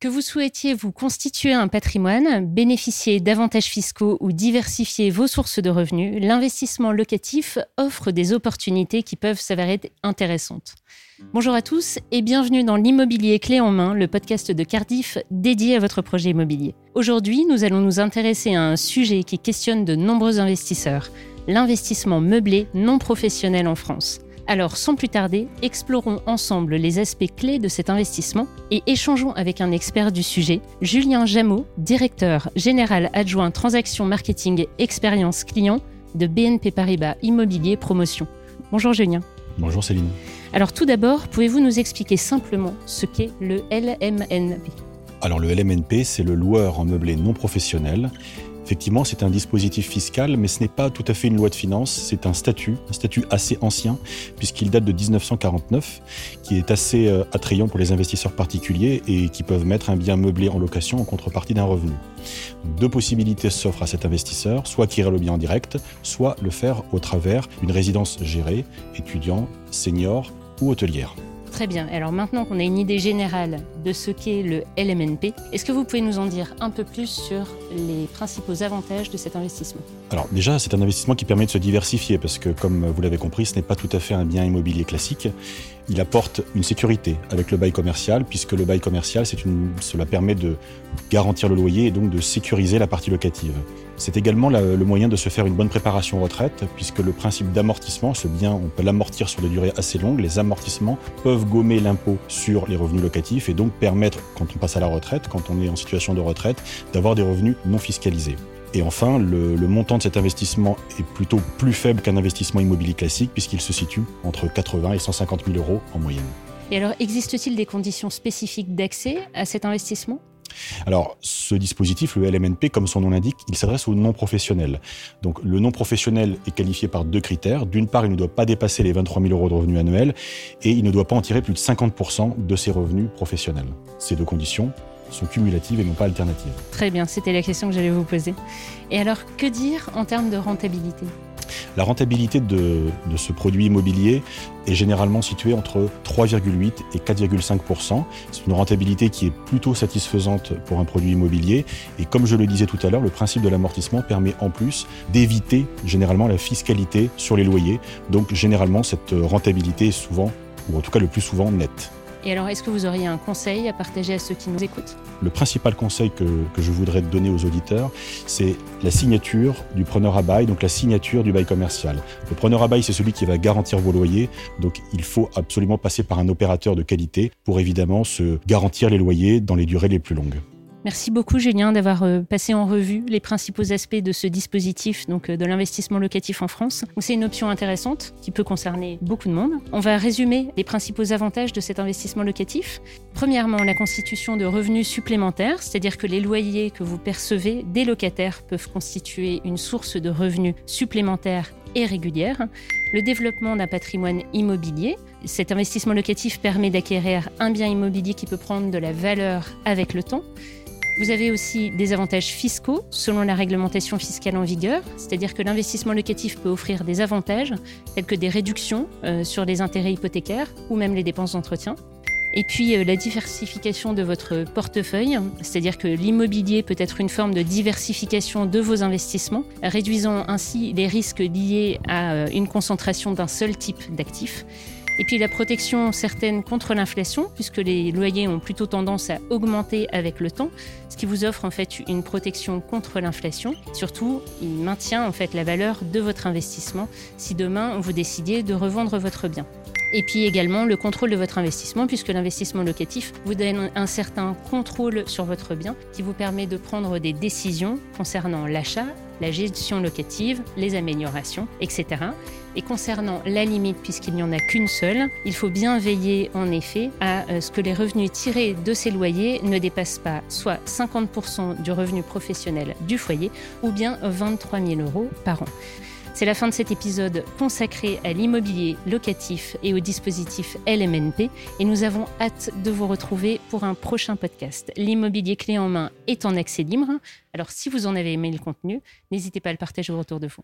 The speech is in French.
Que vous souhaitiez vous constituer un patrimoine, bénéficier d'avantages fiscaux ou diversifier vos sources de revenus, l'investissement locatif offre des opportunités qui peuvent s'avérer intéressantes. Bonjour à tous et bienvenue dans l'immobilier clé en main, le podcast de Cardiff dédié à votre projet immobilier. Aujourd'hui, nous allons nous intéresser à un sujet qui questionne de nombreux investisseurs, l'investissement meublé non professionnel en France. Alors, sans plus tarder, explorons ensemble les aspects clés de cet investissement et échangeons avec un expert du sujet, Julien Jameau, directeur général adjoint Transactions Marketing Expérience Client de BNP Paribas Immobilier Promotion. Bonjour Julien. Bonjour Céline. Alors tout d'abord, pouvez-vous nous expliquer simplement ce qu'est le LMNP Alors le LMNP, c'est le loueur en meublé non professionnel Effectivement, c'est un dispositif fiscal, mais ce n'est pas tout à fait une loi de finances, c'est un statut, un statut assez ancien, puisqu'il date de 1949, qui est assez euh, attrayant pour les investisseurs particuliers et qui peuvent mettre un bien meublé en location en contrepartie d'un revenu. Deux possibilités s'offrent à cet investisseur, soit acquérir le bien en direct, soit le faire au travers d'une résidence gérée, étudiant, senior ou hôtelière. Très bien. Alors maintenant qu'on a une idée générale de ce qu'est le LMNP, est-ce que vous pouvez nous en dire un peu plus sur les principaux avantages de cet investissement? Alors déjà, c'est un investissement qui permet de se diversifier parce que comme vous l'avez compris, ce n'est pas tout à fait un bien immobilier classique. Il apporte une sécurité avec le bail commercial puisque le bail commercial, cela permet de garantir le loyer et donc de sécuriser la partie locative. C'est également le moyen de se faire une bonne préparation retraite, puisque le principe d'amortissement, ce bien, on peut l'amortir sur des durées assez longues. Les amortissements peuvent gommer l'impôt sur les revenus locatifs et donc permettre, quand on passe à la retraite, quand on est en situation de retraite, d'avoir des revenus non fiscalisés. Et enfin, le, montant de cet investissement est plutôt plus faible qu'un investissement immobilier classique, puisqu'il se situe entre 80 et 150 000 euros en moyenne. Et alors, existe-t-il des conditions spécifiques d'accès à cet investissement? Alors, ce dispositif, le LMNP, comme son nom l'indique, il s'adresse aux non-professionnels. Donc, le non-professionnel est qualifié par deux critères. D'une part, il ne doit pas dépasser les 23 000 euros de revenus annuels et il ne doit pas en tirer plus de 50% de ses revenus professionnels. Ces deux conditions sont cumulatives et non pas alternatives. Très bien, c'était la question que j'allais vous poser. Et alors, que dire en termes de rentabilité? La rentabilité de, ce produit immobilier est généralement située entre 3,8 et 4,5% C'est une rentabilité qui est plutôt satisfaisante pour un produit immobilier. Et comme je le disais tout à l'heure, le principe de l'amortissement permet en plus d'éviter généralement la fiscalité sur les loyers. Donc généralement, cette rentabilité est souvent, ou en tout cas le plus souvent, nette. Et alors, est-ce que vous auriez un conseil à partager à ceux qui nous écoutent? Le principal conseil que, je voudrais donner aux auditeurs, c'est la signature du preneur à bail, donc la signature du bail commercial. Le preneur à bail, c'est celui qui va garantir vos loyers, donc il faut absolument passer par un opérateur de qualité pour évidemment se garantir les loyers dans les durées les plus longues. Merci beaucoup Julien d'avoir euh, passé en revue les principaux aspects de ce dispositif, donc euh, de l'investissement locatif en France. C'est une option intéressante qui peut concerner beaucoup de monde. On va résumer les principaux avantages de cet investissement locatif. Premièrement, la constitution de revenus supplémentaires, c'est-à-dire que les loyers que vous percevez des locataires peuvent constituer une source de revenus supplémentaires et régulière. Le développement d'un patrimoine immobilier. Cet investissement locatif permet d'acquérir un bien immobilier qui peut prendre de la valeur avec le temps. Vous avez aussi des avantages fiscaux selon la réglementation fiscale en vigueur, c'est-à-dire que l'investissement locatif peut offrir des avantages tels que des réductions euh, sur les intérêts hypothécaires ou même les dépenses d'entretien. Et puis euh, la diversification de votre portefeuille, c'est-à-dire que l'immobilier peut être une forme de diversification de vos investissements, réduisant ainsi les risques liés à euh, une concentration d'un seul type d'actifs. Et puis la protection certaine contre l'inflation, puisque les loyers ont plutôt tendance à augmenter avec le temps, ce qui vous offre en fait une protection contre l'inflation. Surtout, il maintient en fait la valeur de votre investissement si demain vous décidiez de revendre votre bien. Et puis également le contrôle de votre investissement, puisque l'investissement locatif vous donne un certain contrôle sur votre bien qui vous permet de prendre des décisions concernant l'achat, la gestion locative, les améliorations, etc. Et concernant la limite, puisqu'il n'y en a qu'une seule, il faut bien veiller en effet à euh, ce que les revenus tirés de ces loyers ne dépassent pas soit 50% du revenu professionnel du foyer ou bien 23 000 euros par an. C'est la fin de cet épisode consacré à l'immobilier locatif et au dispositif LMNP et nous avons hâte de vous retrouver pour un prochain podcast. L'immobilier clé en main est en accès libre, alors si vous en avez aimé le contenu, n'hésitez pas à le partager autour de vous.